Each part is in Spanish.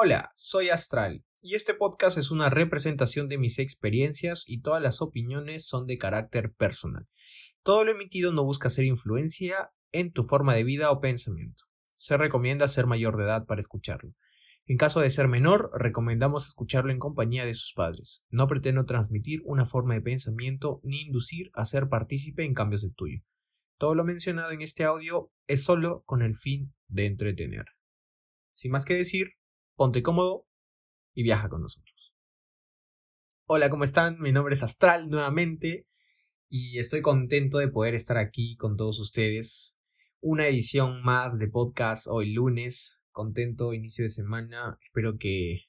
Hola, soy Astral y este podcast es una representación de mis experiencias y todas las opiniones son de carácter personal. Todo lo emitido no busca hacer influencia en tu forma de vida o pensamiento. Se recomienda ser mayor de edad para escucharlo. En caso de ser menor, recomendamos escucharlo en compañía de sus padres. No pretendo transmitir una forma de pensamiento ni inducir a ser partícipe en cambios del tuyo. Todo lo mencionado en este audio es solo con el fin de entretener. Sin más que decir, ponte cómodo y viaja con nosotros. Hola, ¿cómo están? Mi nombre es Astral nuevamente y estoy contento de poder estar aquí con todos ustedes. Una edición más de podcast hoy lunes. Contento, inicio de semana. Espero que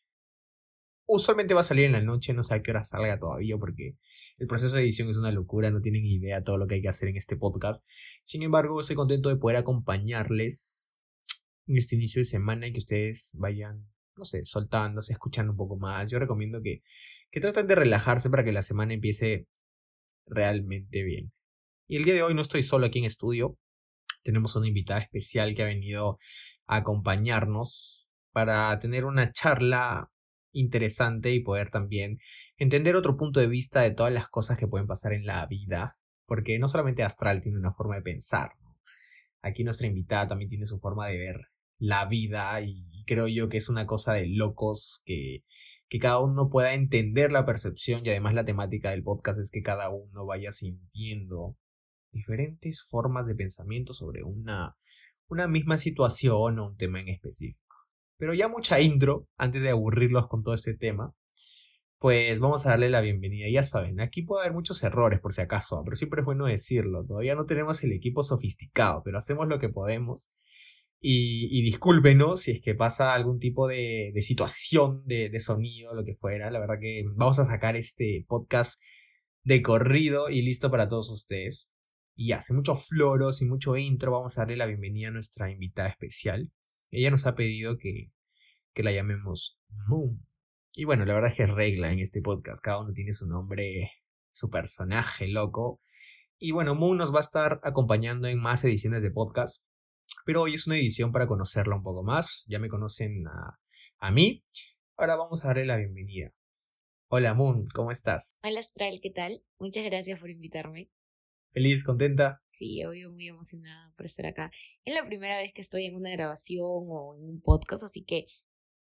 usualmente va a salir en la noche, no sé a qué hora salga todavía porque el proceso de edición es una locura, no tienen idea todo lo que hay que hacer en este podcast. Sin embargo, estoy contento de poder acompañarles en este inicio de semana y que ustedes vayan no sé, soltándose, escuchando un poco más. Yo recomiendo que, que traten de relajarse para que la semana empiece realmente bien. Y el día de hoy no estoy solo aquí en estudio. Tenemos una invitada especial que ha venido a acompañarnos para tener una charla interesante y poder también entender otro punto de vista de todas las cosas que pueden pasar en la vida. Porque no solamente Astral tiene una forma de pensar, Aquí nuestra invitada también tiene su forma de ver la vida y creo yo que es una cosa de locos que, que cada uno pueda entender la percepción y además la temática del podcast es que cada uno vaya sintiendo diferentes formas de pensamiento sobre una, una misma situación o un tema en específico. Pero ya mucha intro, antes de aburrirlos con todo este tema, pues vamos a darle la bienvenida. Ya saben, aquí puede haber muchos errores por si acaso, pero siempre es bueno decirlo. Todavía no tenemos el equipo sofisticado, pero hacemos lo que podemos y, discúlpenos si es que pasa algún tipo de, situación de, sonido, lo que fuera. La verdad que vamos a sacar este podcast de corrido y listo para todos ustedes. Y hace muchos floros y mucho intro. Vamos a darle la bienvenida a nuestra invitada especial. Ella nos ha pedido que, que la llamemos Moon. Y bueno, la verdad es que es regla en este podcast. Cada uno tiene su nombre, su personaje loco. Y bueno, Moon nos va a estar acompañando en más ediciones de podcast pero hoy es una edición para conocerla un poco más. Ya me conocen a, a mí. Ahora vamos a darle la bienvenida. Hola Moon, ¿cómo estás? Hola Astral, ¿qué tal? Muchas gracias por invitarme. ¿Feliz, contenta? Sí, obvio, muy emocionada por estar acá. Es la primera vez que estoy en una grabación o en un podcast, así que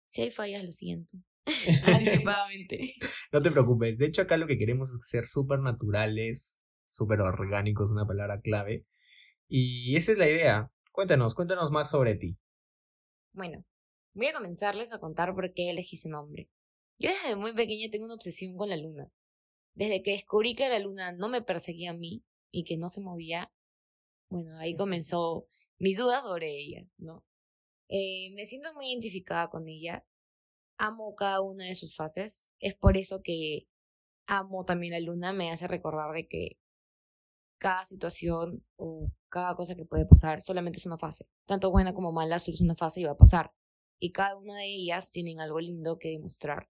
si hay fallas, lo siento. Anticipadamente. no te preocupes. De hecho, acá lo que queremos es ser súper naturales, súper orgánicos, una palabra clave. Y esa es la idea. Cuéntanos, cuéntanos más sobre ti. Bueno, voy a comenzarles a contar por qué elegí ese nombre. Yo desde muy pequeña tengo una obsesión con la luna. Desde que descubrí que la luna no me perseguía a mí y que no se movía, bueno, ahí comenzó mis dudas sobre ella, ¿no? Eh, me siento muy identificada con ella. Amo cada una de sus fases. Es por eso que amo también la luna. Me hace recordar de que cada situación o cada cosa que puede pasar solamente es una fase. Tanto buena como mala, solo es una fase y va a pasar. Y cada una de ellas tienen algo lindo que demostrar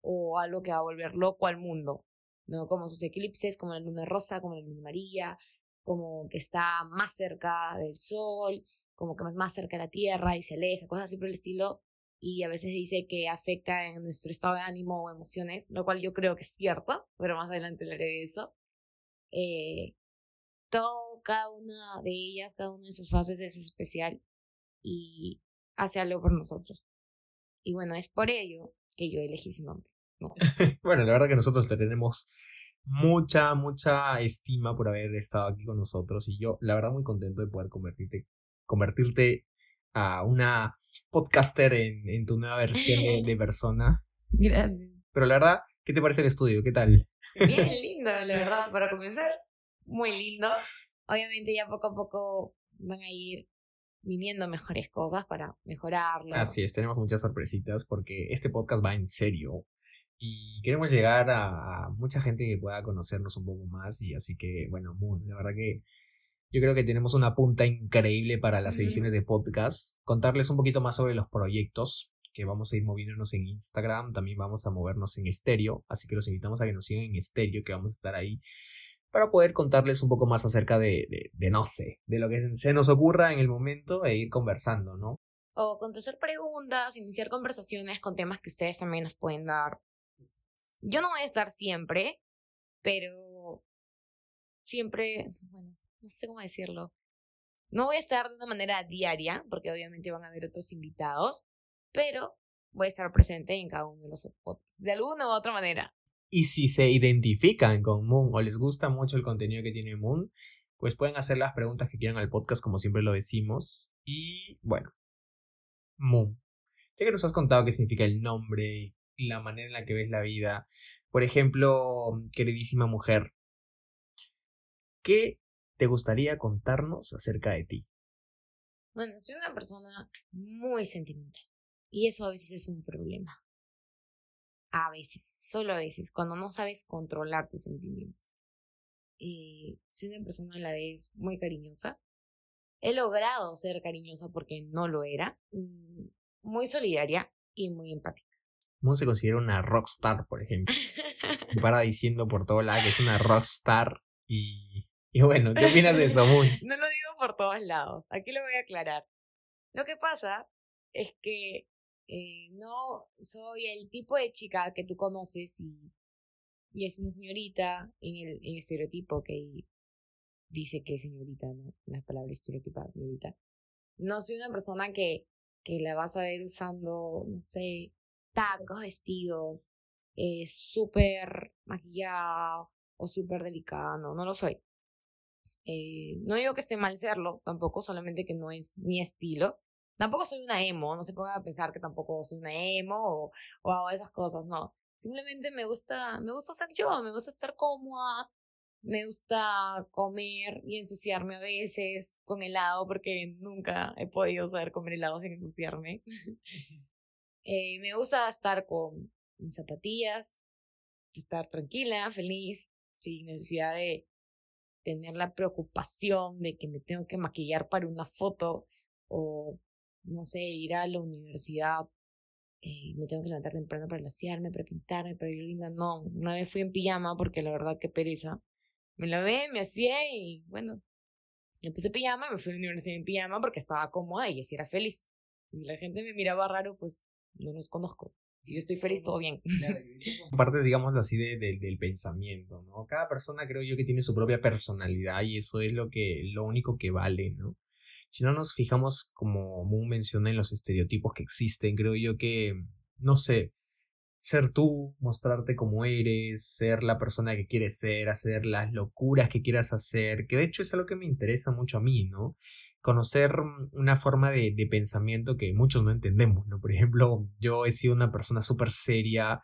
o algo que va a volver loco al mundo, ¿no? Como sus eclipses, como la luna rosa, como la luna amarilla, como que está más cerca del sol, como que más, cerca de la tierra y se aleja, cosas así por el estilo. Y a veces dice que afecta en nuestro estado de ánimo o emociones, lo cual yo creo que es cierto, pero más adelante hablaré de eso. Eh, todo, cada una de ellas, cada una de sus fases es especial y hace algo por nosotros. Y bueno, es por ello que yo elegí ese nombre. bueno, la verdad que nosotros te tenemos mucha, mucha estima por haber estado aquí con nosotros y yo, la verdad, muy contento de poder convertirte, convertirte a una podcaster en, en tu nueva versión de, de persona. Gracias. Pero la verdad, ¿qué te parece el estudio? ¿Qué tal? Bien lindo, la verdad, para comenzar muy lindo. Obviamente ya poco a poco van a ir viniendo mejores cosas para mejorarlo. Así es, tenemos muchas sorpresitas porque este podcast va en serio y queremos llegar a mucha gente que pueda conocernos un poco más y así que, bueno, la verdad que yo creo que tenemos una punta increíble para las ediciones de podcast. Contarles un poquito más sobre los proyectos que vamos a ir moviéndonos en Instagram, también vamos a movernos en estéreo, así que los invitamos a que nos sigan en estéreo, que vamos a estar ahí para poder contarles un poco más acerca de, de, no sé, de lo que se nos ocurra en el momento e ir conversando, ¿no? o contestar preguntas, iniciar conversaciones con temas que ustedes también nos pueden dar. Yo no voy a estar siempre, pero siempre, bueno, no sé cómo decirlo. No voy a estar de una manera diaria, porque obviamente van a haber otros invitados, pero voy a estar presente en cada uno de los podcasts, de alguna u otra manera. Y si se identifican con Moon o les gusta mucho el contenido que tiene Moon, pues pueden hacer las preguntas que quieran al podcast, como siempre lo decimos. Y bueno, Moon. Ya que nos has contado qué significa el nombre y la manera en la que ves la vida, por ejemplo, queridísima mujer, ¿qué te gustaría contarnos acerca de ti? Bueno, soy una persona muy sentimental y eso a veces es un problema. A veces, solo a veces, cuando no sabes controlar tus sentimientos. Y soy una persona a la vez muy cariñosa. He logrado ser cariñosa porque no lo era. Mm, muy solidaria y muy empática. Moon se considera una rockstar, por ejemplo. y para diciendo por todo lado que es una rockstar y, y bueno, ¿qué opinas de eso, Moon? no lo digo por todos lados. Aquí lo voy a aclarar. Lo que pasa es que eh, no soy el tipo de chica que tú conoces y es una señorita en el, estereotipo que dice que es señorita, ¿no? La palabra estereotipada, señorita. No soy una persona que, que la vas a ver usando, no sé, tacos, vestidos, eh, súper maquillada o súper delicada, no, no lo soy. Eh, no digo que esté mal serlo, tampoco, solamente que no es mi estilo. Tampoco soy una emo, no se pongan a pensar que tampoco soy una emo o, o hago esas cosas, no. Simplemente me gusta, me gusta ser yo, me gusta estar cómoda, me gusta comer y ensuciarme a veces con helado porque nunca he podido saber comer helado sin ensuciarme. eh, me gusta estar con mis zapatillas, estar tranquila, feliz, sin necesidad de tener la preocupación de que me tengo que maquillar para una foto o, no sé, ir a la universidad eh, me tengo que levantar temprano para lasearme, para pintarme, para ir linda. No, una vez fui en pijama porque la verdad que pereza. Me lavé, me hacía y bueno, me puse pijama, me fui a la universidad en pijama porque estaba cómoda y así era feliz. Y la gente me miraba raro, pues no los conozco. Si yo estoy feliz, todo bien. Partes, digámoslo así, de, del pensamiento, ¿no? Cada persona creo yo que tiene su propia personalidad y eso es lo que, lo único que vale, ¿no? Si no nos fijamos, como Moon menciona, en los estereotipos que existen, creo yo que, no sé, ser tú, mostrarte como eres, ser la persona que quieres ser, hacer las locuras que quieras hacer, que de hecho es algo que me interesa mucho a mí, ¿no? Conocer una forma de, de pensamiento que muchos no entendemos, ¿no? Por ejemplo, yo he sido una persona súper seria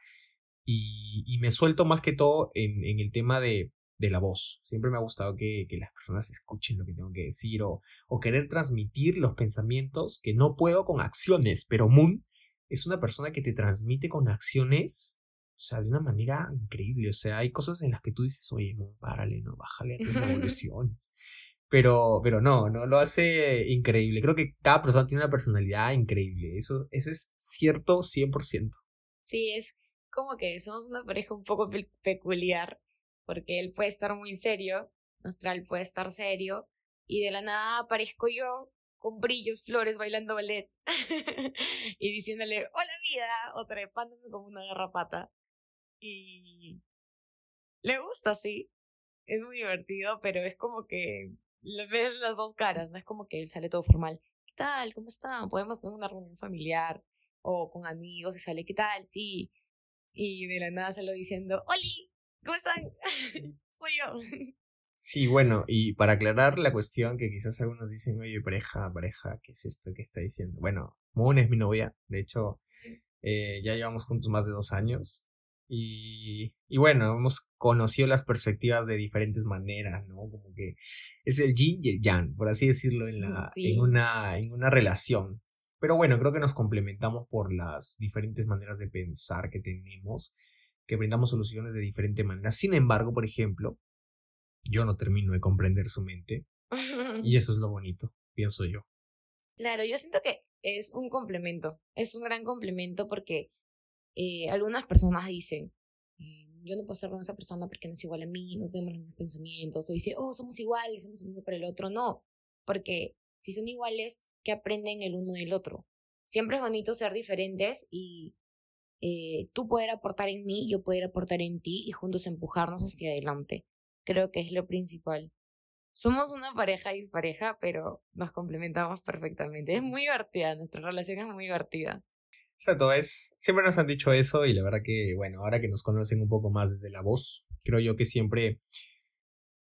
y, y, me suelto más que todo en, en el tema de, de la voz. Siempre me ha gustado que, que, las personas escuchen lo que tengo que decir o, o querer transmitir los pensamientos que no puedo con acciones, pero Moon es una persona que te transmite con acciones, o sea, de una manera increíble. O sea, hay cosas en las que tú dices, oye, Moon, párale, no, bájale a tus revoluciones. Pero, pero no, no, lo hace increíble. Creo que cada persona tiene una personalidad increíble. Eso, eso es cierto 100%. Sí, es como que somos una pareja un poco peculiar porque él puede estar muy serio, Astral puede estar serio, y de la nada aparezco yo con brillos, flores, bailando ballet, y diciéndole, hola vida, o trepándome como una garrapata. Y le gusta, sí, es muy divertido, pero es como que ves las dos caras, no es como que él sale todo formal. ¿Qué tal? ¿Cómo están? Podemos tener una reunión familiar o con amigos y sale, ¿qué tal? Sí. Y de la nada sale diciendo, ¡Oli! ¿Cómo están? Soy yo. Sí, bueno, y para aclarar la cuestión que quizás algunos dicen, oye, pareja, pareja, ¿qué es esto que está diciendo? Bueno, Moon es mi novia, de hecho, eh, ya llevamos juntos más de dos años. Y, y bueno, hemos conocido las perspectivas de diferentes maneras, ¿no? Como que es el yin y el yang, por así decirlo, en, la, en, una, en una relación. Pero bueno, creo que nos complementamos por las diferentes maneras de pensar que tenemos que brindamos soluciones de diferente manera. Sin embargo, por ejemplo, yo no termino de comprender su mente y eso es lo bonito, pienso yo. Claro, yo siento que es un complemento, es un gran complemento porque eh, algunas personas dicen, eh, yo no puedo ser con esa persona porque no es igual a mí, no tenemos los mismos pensamientos, o dice, oh, somos iguales, somos el uno para el otro. No, porque si son iguales, ¿qué aprenden el uno del otro? siempre es bonito ser diferentes y eh, tú poder aportar en mí, yo poder aportar en ti y juntos empujarnos hacia adelante. Creo que es lo principal. Somos una pareja y pareja, pero nos complementamos perfectamente. Es muy divertida, nuestra relación es muy divertida. Exacto, es, siempre nos han dicho eso y la verdad que, bueno, ahora que nos conocen un poco más desde la voz, creo yo que siempre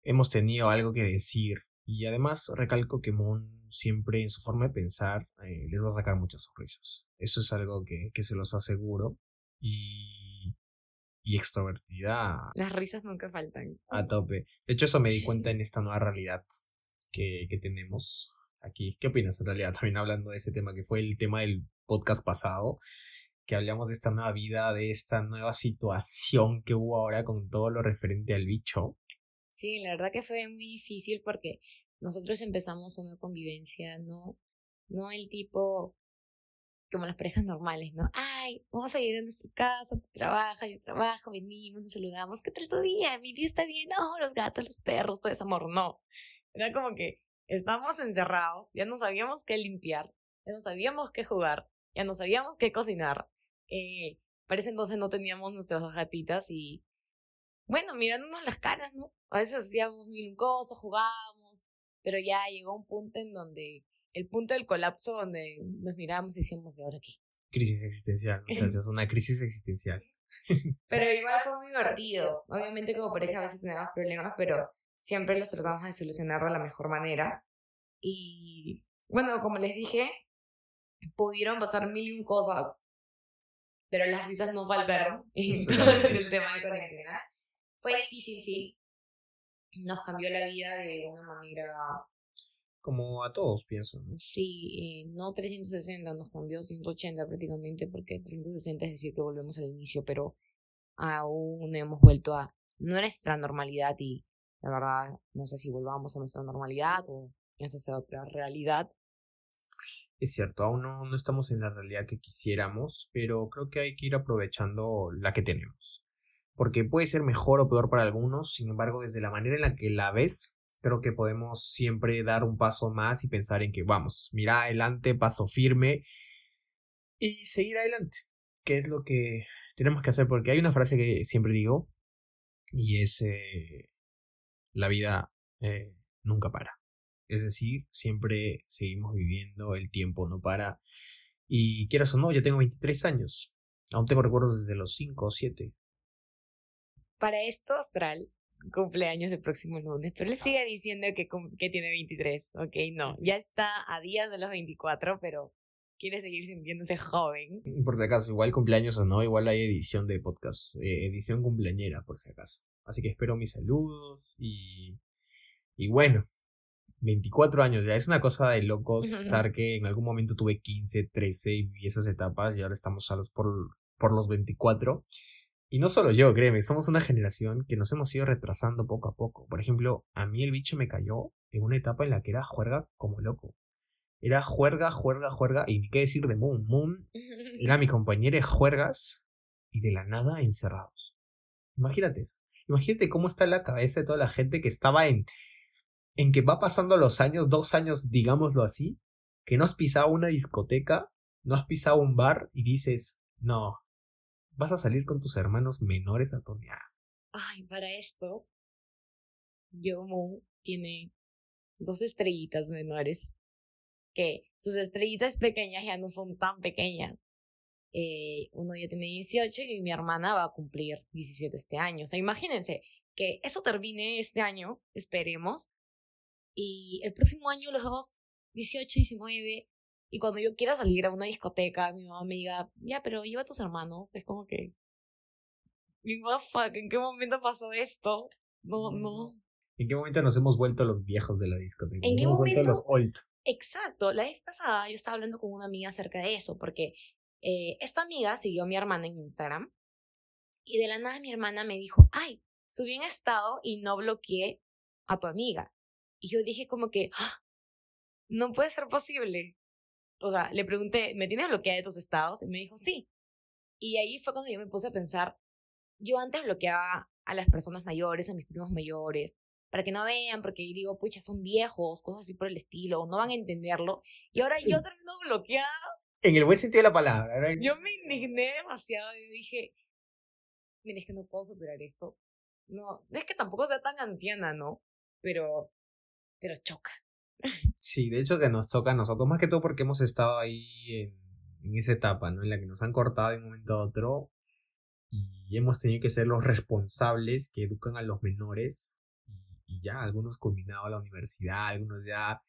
hemos tenido algo que decir. Y además recalco que Moon siempre en su forma de pensar eh, les va a sacar muchas sonrisas. Eso es algo que, que se los aseguro. Y y extrovertida. Las risas nunca faltan. A tope. De hecho, eso me di cuenta en esta nueva realidad que, que tenemos aquí. ¿Qué opinas en realidad? También hablando de ese tema que fue el tema del podcast pasado, que hablamos de esta nueva vida, de esta nueva situación que hubo ahora con todo lo referente al bicho. Sí, la verdad que fue muy difícil porque nosotros empezamos una convivencia, no, no el tipo como las parejas normales, ¿no? Ay, vamos a ir a nuestra casa, tú trabajas, yo trabajo, venimos, nos saludamos, ¿qué tal tu día? Mi día está bien, no, los gatos, los perros, todo ese amor, no. Era como que estábamos encerrados, ya no sabíamos qué limpiar, ya no sabíamos qué jugar, ya no sabíamos qué cocinar. Eh, parece entonces no teníamos nuestras gatitas y, bueno, mirándonos las caras, ¿no? A veces hacíamos mil cosas, jugábamos, pero ya llegó un punto en donde el punto del colapso donde nos miramos y decíamos, ¿de ahora qué? Crisis existencial, muchachos, una crisis existencial. Pero igual fue muy divertido. Obviamente como pareja a veces tenemos problemas, pero siempre los tratamos de solucionar de la mejor manera. Y bueno, como les dije, pudieron pasar mil y un cosas, pero las risas no faltaron en todo el tema de cuarentena. Fue difícil, sí. Nos cambió la vida de una manera como a todos, pienso. Sí, eh, no 360, nos cambió 180 prácticamente, porque 360 es decir que volvemos al inicio, pero aún hemos vuelto a nuestra normalidad y la verdad no sé si volvamos a nuestra normalidad o esa sea otra realidad. Es cierto, aún no, no estamos en la realidad que quisiéramos, pero creo que hay que ir aprovechando la que tenemos. Porque puede ser mejor o peor para algunos, sin embargo, desde la manera en la que la ves, creo que podemos siempre dar un paso más y pensar en que vamos, mira adelante, paso firme y seguir adelante, que es lo que tenemos que hacer, porque hay una frase que siempre digo y es eh, la vida eh, nunca para. Es decir, siempre seguimos viviendo, el tiempo no para. Y quieras o no, ya tengo 23 años. Aún tengo recuerdos desde los 5 o 7. Para esto, Astral, cumpleaños el próximo lunes, pero le sigue diciendo que, que tiene 23, ok, no, ya está a días de los 24, pero quiere seguir sintiéndose joven. Por si acaso, igual cumpleaños o no, igual hay edición de podcast, eh, edición cumpleañera, por si acaso. Así que espero mis saludos y, y bueno, 24 años ya, es una cosa de loco pensar que en algún momento tuve 15, 13 y esas etapas y ahora estamos a los por, por los 24. Y no solo yo, créeme, somos una generación que nos hemos ido retrasando poco a poco. Por ejemplo, a mí el bicho me cayó en una etapa en la que era juerga como loco. Era juerga, juerga, juerga, y ni qué decir de Moon. Moon era mi compañera de juergas y de la nada encerrados. Imagínate eso. Imagínate cómo está la cabeza de toda la gente que estaba en, en que va pasando los años, dos años, digámoslo así, que no has pisado una discoteca, no has pisado un bar y dices, no, vas a salir con tus hermanos menores a tonear. Ay, para esto, Yomo tiene dos estrellitas menores. Que sus estrellitas pequeñas ya no son tan pequeñas. Eh, uno ya tiene 18 y mi hermana va a cumplir 17 este año. O sea, imagínense que eso termine este año, esperemos. Y el próximo año los dos, 18, 19, y cuando yo quiera salir a una discoteca, mi mamá me diga, ya, pero lleva a tus hermanos. Es como que. Mi fuck, ¿en qué momento pasó esto? No, no. ¿En qué momento nos hemos vuelto los viejos de la discoteca? ¿En qué momento? los old. Exacto. La vez pasada yo estaba hablando con una amiga acerca de eso, porque eh, esta amiga siguió a mi hermana en Instagram y de la nada mi hermana me dijo, ay, subí en estado y no bloqueé a tu amiga. Y yo dije como que, ¡Ah! no puede ser posible o sea, le pregunté, ¿me tienes bloqueada de tus estados? Y me dijo, sí. Y ahí fue cuando yo me puse a pensar, yo antes bloqueaba a las personas mayores, a mis primos mayores, para que no vean, porque digo, pucha, son viejos, cosas así por el estilo, no van a entenderlo. Y ahora yo termino bloqueada En el buen sentido de la palabra. Yo me indigné demasiado y dije, mira, es que no puedo superar esto. No, no es que tampoco sea tan anciana, ¿no? Pero, pero choca. Sí, de hecho que nos toca a nosotros, más que todo porque hemos estado ahí en, en esa etapa, ¿no? En la que nos han cortado de un momento a otro y hemos tenido que ser los responsables que educan a los menores y, ya, algunos culminado la universidad, algunos ya,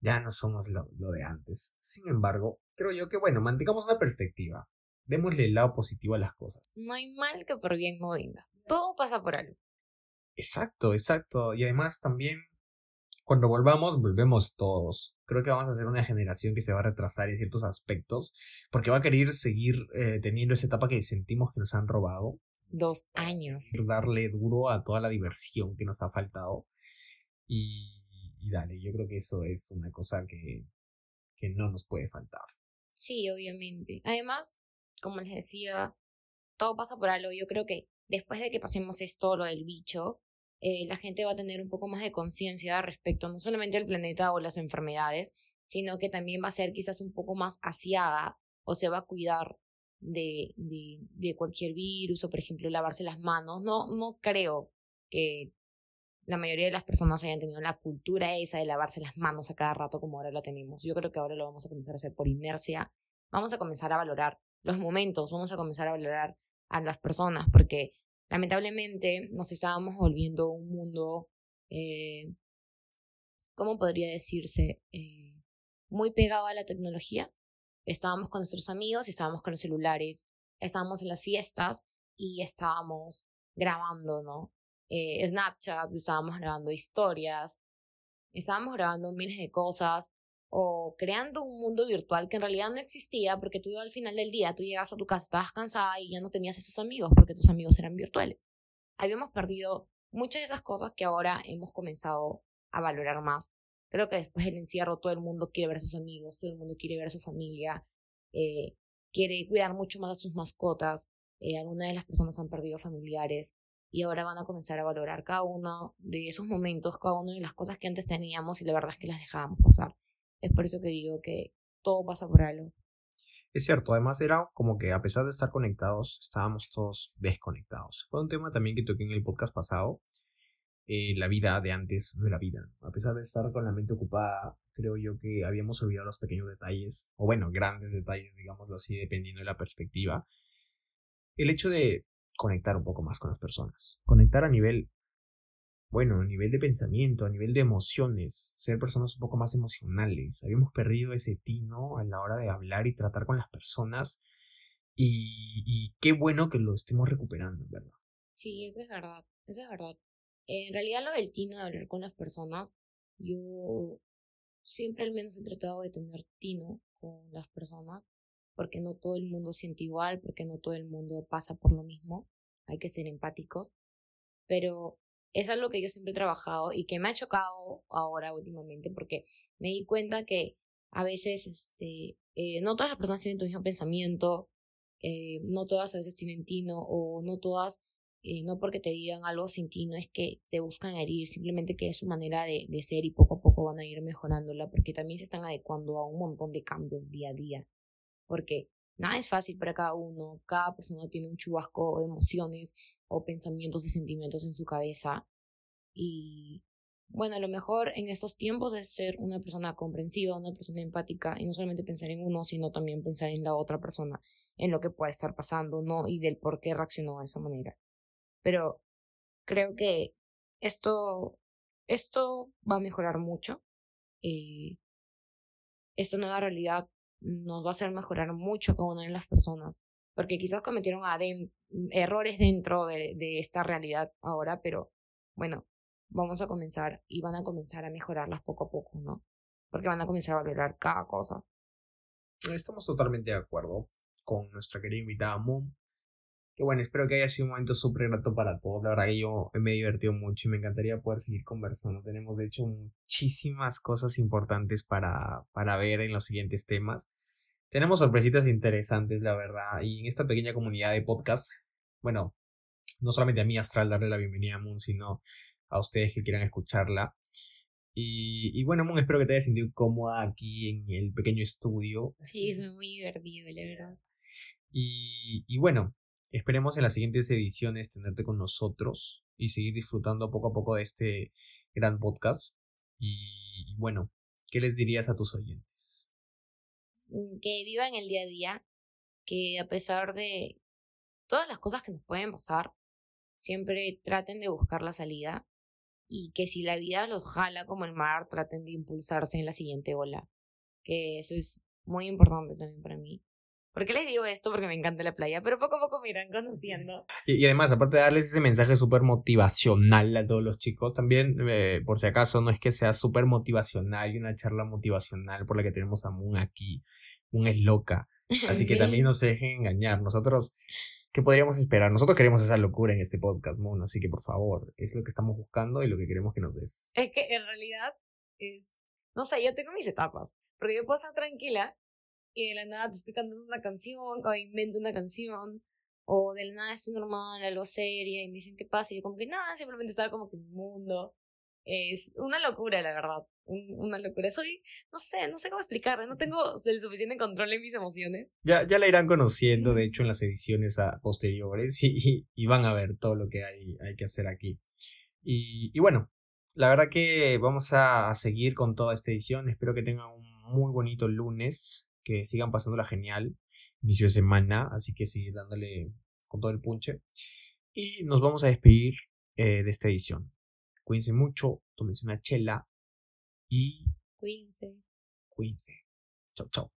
ya no somos lo, lo de antes. Sin embargo, creo yo que, bueno, mantengamos una perspectiva. Démosle el lado positivo a las cosas. No hay mal que por bien no venga. Todo pasa por algo. Exacto, exacto. Y además también cuando volvamos, volvemos todos. Creo que vamos a ser una generación que se va a retrasar en ciertos aspectos, porque va a querer seguir eh, teniendo esa etapa que sentimos que nos han robado. Dos años. Darle duro a toda la diversión que nos ha faltado. Y, y dale, yo creo que eso es una cosa que, que no nos puede faltar. Sí, obviamente. Además, como les decía, todo pasa por algo. Yo creo que después de que pasemos esto, lo del bicho, eh, la gente va a tener un poco más de conciencia respecto no solamente al planeta o las enfermedades, sino que también va a ser quizás un poco más asiada o se va a cuidar de, de, de cualquier virus o, por ejemplo, lavarse las manos. No, no creo que la mayoría de las personas hayan tenido la cultura esa de lavarse las manos a cada rato como ahora la tenemos. Yo creo que ahora lo vamos a comenzar a hacer por inercia. Vamos a comenzar a valorar los momentos, vamos a comenzar a valorar a las personas, porque lamentablemente nos estábamos volviendo un mundo, eh, ¿cómo podría decirse? Eh, muy pegado a la tecnología. Estábamos con nuestros amigos, estábamos con los celulares, estábamos en las fiestas y estábamos grabando, ¿no? Eh, Snapchat, estábamos grabando historias, estábamos grabando miles de cosas o creando un mundo virtual que en realidad no existía porque tú al final del día tú llegas a tu casa, estabas cansada y ya no tenías esos amigos porque tus amigos eran virtuales. Habíamos perdido muchas de esas cosas que ahora hemos comenzado a valorar más. Creo que después del encierro todo el mundo quiere ver a sus amigos, todo el mundo quiere ver a su familia, eh, quiere cuidar mucho más a sus mascotas. Eh, algunas de las personas han perdido familiares y ahora van a comenzar a valorar cada uno de esos momentos, cada una de las cosas que antes teníamos y la verdad es que las dejábamos pasar. Es por eso que digo que todo pasa por algo. Es cierto, además era como que a pesar de estar conectados, estábamos todos desconectados. Fue un tema también que toqué en el podcast pasado. Eh, la vida de antes no era vida. A pesar de estar con la mente ocupada, creo yo que habíamos olvidado los pequeños detalles, o bueno, grandes detalles, digámoslo así, dependiendo de la perspectiva. El hecho de conectar un poco más con las personas. Conectar a nivel bueno, a nivel de pensamiento, a nivel de emociones, ser personas un poco más emocionales. Habíamos perdido ese tino a la hora de hablar y tratar con las personas. Y, y qué bueno que lo estemos recuperando, ¿verdad? Sí, eso es verdad, eso es verdad. En realidad lo del tino de hablar con las personas, yo siempre al menos he tratado de tener tino con las personas, porque no todo el mundo siente igual, porque no todo el mundo pasa por lo mismo, hay que ser empático, pero es algo que yo siempre he trabajado y que me ha chocado ahora últimamente porque me di cuenta que a veces este, eh, no todas las personas tienen tu mismo pensamiento, eh, no todas a veces tienen tino o no todas, eh, no porque te digan algo sin tino es que te buscan herir, simplemente que es su manera de, de ser y poco a poco van a ir mejorándola porque también se están adecuando a un montón de cambios día a día. Porque nada es fácil para cada uno, cada persona tiene un chubasco de emociones o pensamientos y sentimientos en su cabeza. Y bueno, lo mejor en estos tiempos es ser una persona comprensiva, una persona empática y no solamente pensar en uno, sino también pensar en la otra persona, en lo que puede estar pasando, ¿no? Y del por qué reaccionó de esa manera. Pero creo que esto, esto va a mejorar mucho. Eh, esta nueva realidad nos va a hacer mejorar mucho cada una de las personas porque quizás cometieron errores dentro de, esta realidad ahora, pero bueno, vamos a comenzar y van a comenzar a mejorarlas poco a poco, ¿no? Porque van a comenzar a valorar cada cosa. Estamos totalmente de acuerdo con nuestra querida invitada Moon. Que bueno, espero que haya sido un momento súper grato para todos. La verdad que yo me he divertido mucho y me encantaría poder seguir conversando. Tenemos de hecho muchísimas cosas importantes para, para ver en los siguientes temas. Tenemos sorpresitas interesantes, la verdad. Y en esta pequeña comunidad de podcast, bueno, no solamente a mí, Astral, darle la bienvenida a Moon, sino a ustedes que quieran escucharla. Y, bueno, Moon, espero que te hayas sentido cómoda aquí en el pequeño estudio. Sí, fue muy divertido, la verdad. Y, y bueno, esperemos en las siguientes ediciones tenerte con nosotros y seguir disfrutando poco a poco de este gran podcast. Y, bueno, ¿qué les dirías a tus oyentes? Mm, que vivan el día a día, que a pesar de todas las cosas que nos pueden pasar, siempre traten de buscar la salida y que si la vida los jala como el mar, traten de impulsarse en la siguiente ola. Que eso es muy importante también para mí. ¿Por qué les digo esto? Porque me encanta la playa, pero poco a poco me irán conociendo. Y, además, aparte de darles ese mensaje súper motivacional a todos los chicos, también, eh, por si acaso, no es que sea súper motivacional y una charla motivacional por la que tenemos a Moon aquí. Moon es loca. Así que también no se dejen engañar. Nosotros ¿Qué podríamos esperar? Nosotros queremos esa locura en este podcast, Moon, así que por favor, es lo que estamos buscando y lo que queremos que nos des. Es que en realidad es, no sé, yo tengo mis etapas, porque yo puedo estar tranquila y de la nada te estoy cantando una canción o invento una canción o de la nada estoy normal, algo seria y me dicen qué pasa y yo como que nada, simplemente estaba como que en mundo. Es una locura, la verdad. una locura. Soy, no sé, no sé cómo explicar. No tengo el suficiente control en mis emociones. Ya, ya la irán conociendo, de hecho, en las ediciones a posteriores y, y, van a ver todo lo que hay, hay que hacer aquí. Y, y bueno, la verdad que vamos a, seguir con toda esta edición. Espero que tengan un muy bonito lunes, que sigan pasándola genial. Inicio de semana, así que seguir dándole con todo el punche. Y nos vamos a despedir eh, de esta edición. Cuídense mucho, tómense una chela y... Cuídense. Cuídense. Chau, chau.